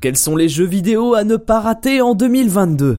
Quels sont les jeux vidéo à ne pas rater en 2022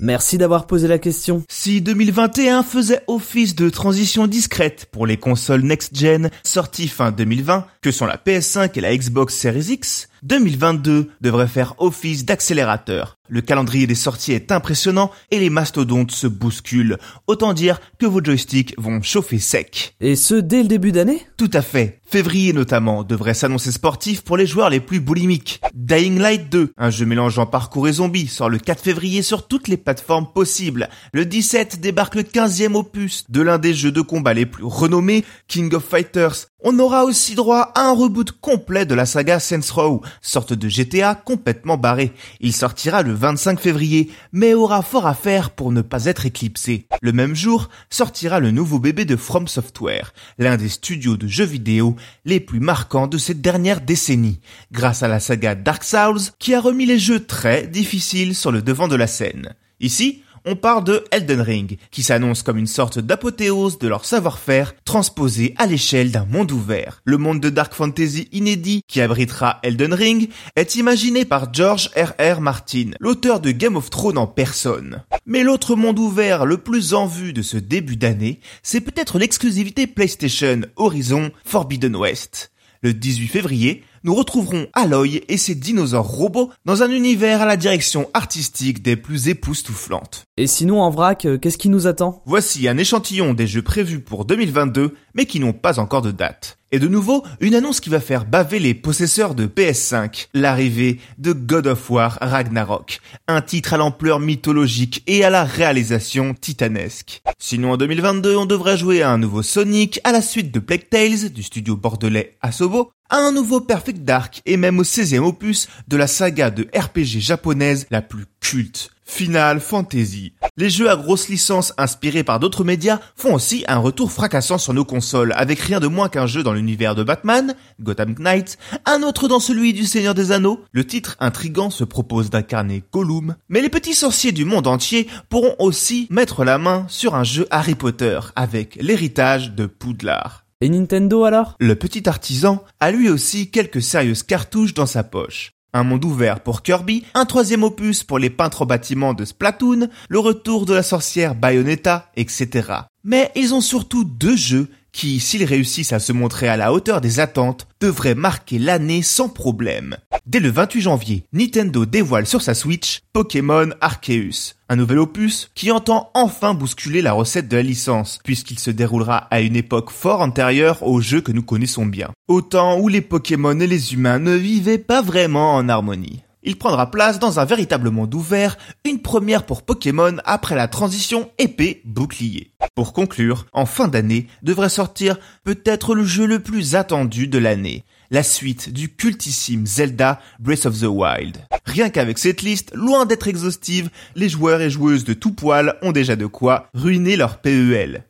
Merci d'avoir posé la question. Si 2021 faisait office de transition discrète pour les consoles next-gen sorties fin 2020, que sont la PS5 et la Xbox Series X, 2022 devrait faire office d'accélérateur. Le calendrier des sorties est impressionnant et les mastodontes se bousculent. Autant dire que vos joysticks vont chauffer sec. Et ce dès le début d'année? Tout à fait. Février notamment devrait s'annoncer sportif pour les joueurs les plus boulimiques. Dying Light 2, un jeu mélangeant parcours et zombies, sort le 4 février sur toutes les plateformes possibles. Le 17 débarque le 15e opus de l'un des jeux de combat les plus renommés, King of Fighters. On aura aussi droit à un reboot complet de la saga Saints Row, sorte de GTA complètement barré. Il sortira le 25 février, mais aura fort à faire pour ne pas être éclipsé. Le même jour sortira le nouveau bébé de From Software, l'un des studios de jeux vidéo les plus marquants de cette dernière décennie, grâce à la saga Dark Souls qui a remis les jeux très difficiles sur le devant de la scène. Ici, on parle de Elden Ring, qui s'annonce comme une sorte d'apothéose de leur savoir-faire transposé à l'échelle d'un monde ouvert. Le monde de Dark Fantasy inédit qui abritera Elden Ring est imaginé par George R.R. Martin, l'auteur de Game of Thrones en personne. Mais l'autre monde ouvert le plus en vue de ce début d'année, c'est peut-être l'exclusivité PlayStation Horizon Forbidden West. Le 18 février, nous retrouverons Aloy et ses dinosaures robots dans un univers à la direction artistique des plus époustouflantes. Et sinon en vrac, euh, qu'est-ce qui nous attend? Voici un échantillon des jeux prévus pour 2022, mais qui n'ont pas encore de date. Et de nouveau, une annonce qui va faire baver les possesseurs de PS5, l'arrivée de God of War Ragnarok, un titre à l'ampleur mythologique et à la réalisation titanesque. Sinon en 2022, on devrait jouer à un nouveau Sonic, à la suite de Plague Tales du studio bordelais Asobo, à un nouveau Perfect Dark et même au 16e opus de la saga de RPG japonaise la plus culte. Final Fantasy. Les jeux à grosse licence inspirés par d'autres médias font aussi un retour fracassant sur nos consoles, avec rien de moins qu'un jeu dans l'univers de Batman, Gotham Knight, un autre dans celui du Seigneur des Anneaux. Le titre intrigant se propose d'incarner Gollum, mais les petits sorciers du monde entier pourront aussi mettre la main sur un jeu Harry Potter avec l'héritage de Poudlard. Et Nintendo alors? Le petit artisan a lui aussi quelques sérieuses cartouches dans sa poche. Un monde ouvert pour Kirby, un troisième opus pour les peintres au bâtiment de Splatoon, le retour de la sorcière Bayonetta, etc. Mais ils ont surtout deux jeux qui, s'ils réussissent à se montrer à la hauteur des attentes, devraient marquer l'année sans problème. Dès le 28 janvier, Nintendo dévoile sur sa Switch Pokémon Arceus, un nouvel opus qui entend enfin bousculer la recette de la licence, puisqu'il se déroulera à une époque fort antérieure au jeu que nous connaissons bien. Au temps où les Pokémon et les humains ne vivaient pas vraiment en harmonie. Il prendra place dans un véritable monde ouvert, une première pour Pokémon après la transition épée-bouclier. Pour conclure, en fin d'année devrait sortir peut-être le jeu le plus attendu de l'année, la suite du cultissime Zelda Breath of the Wild. Rien qu'avec cette liste, loin d'être exhaustive, les joueurs et joueuses de tout poil ont déjà de quoi ruiner leur PEL.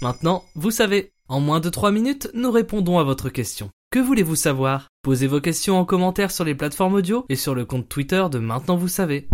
Maintenant, vous savez, en moins de 3 minutes, nous répondons à votre question. Que voulez-vous savoir? Posez vos questions en commentaire sur les plateformes audio et sur le compte Twitter de Maintenant vous savez.